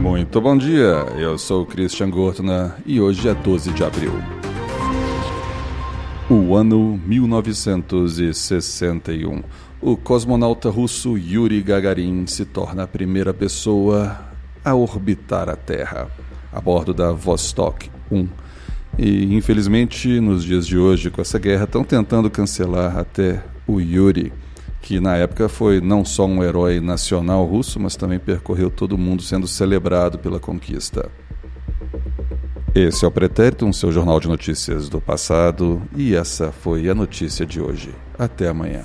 Muito bom dia, eu sou Christian Gortner e hoje é 12 de abril. O ano 1961. O cosmonauta russo Yuri Gagarin se torna a primeira pessoa a orbitar a Terra, a bordo da Vostok 1. E, infelizmente, nos dias de hoje, com essa guerra, estão tentando cancelar até o Yuri que na época foi não só um herói nacional russo, mas também percorreu todo o mundo sendo celebrado pela conquista. Esse é o Pretérito, um seu jornal de notícias do passado, e essa foi a notícia de hoje. Até amanhã.